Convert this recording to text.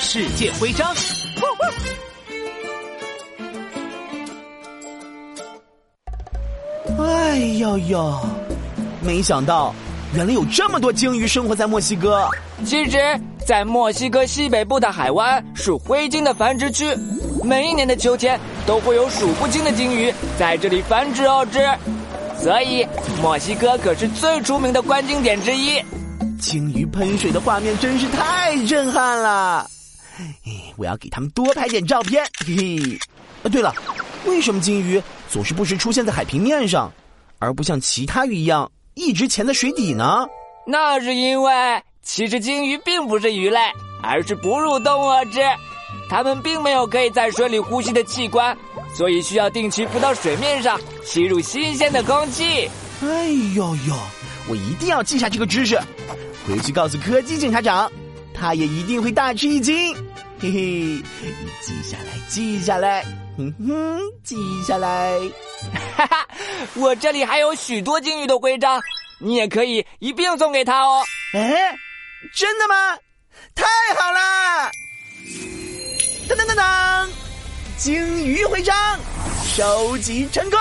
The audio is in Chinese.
世界徽章。哎呦呦，没想到原来有这么多鲸鱼生活在墨西哥。其实，在墨西哥西北部的海湾是灰鲸的繁殖区，每一年的秋天都会有数不清的鲸鱼在这里繁殖而至，所以墨西哥可是最出名的观鲸点之一。鲸鱼喷水的画面真是太震撼了，我要给他们多拍点照片。嘿嘿，啊，对了，为什么鲸鱼总是不时出现在海平面上，而不像其他鱼一样一直潜在水底呢？那是因为，其实鲸鱼并不是鱼类，而是哺乳动物之，它们并没有可以在水里呼吸的器官，所以需要定期浮到水面上吸入新鲜的空气。哎呦呦，我一定要记下这个知识。回去告诉柯基警察长，他也一定会大吃一惊。嘿嘿，记下来，记下来，哼哼，记下来。哈哈，我这里还有许多鲸鱼的徽章，你也可以一并送给他哦。哎，真的吗？太好了！当当当当，鲸鱼徽章收集成功。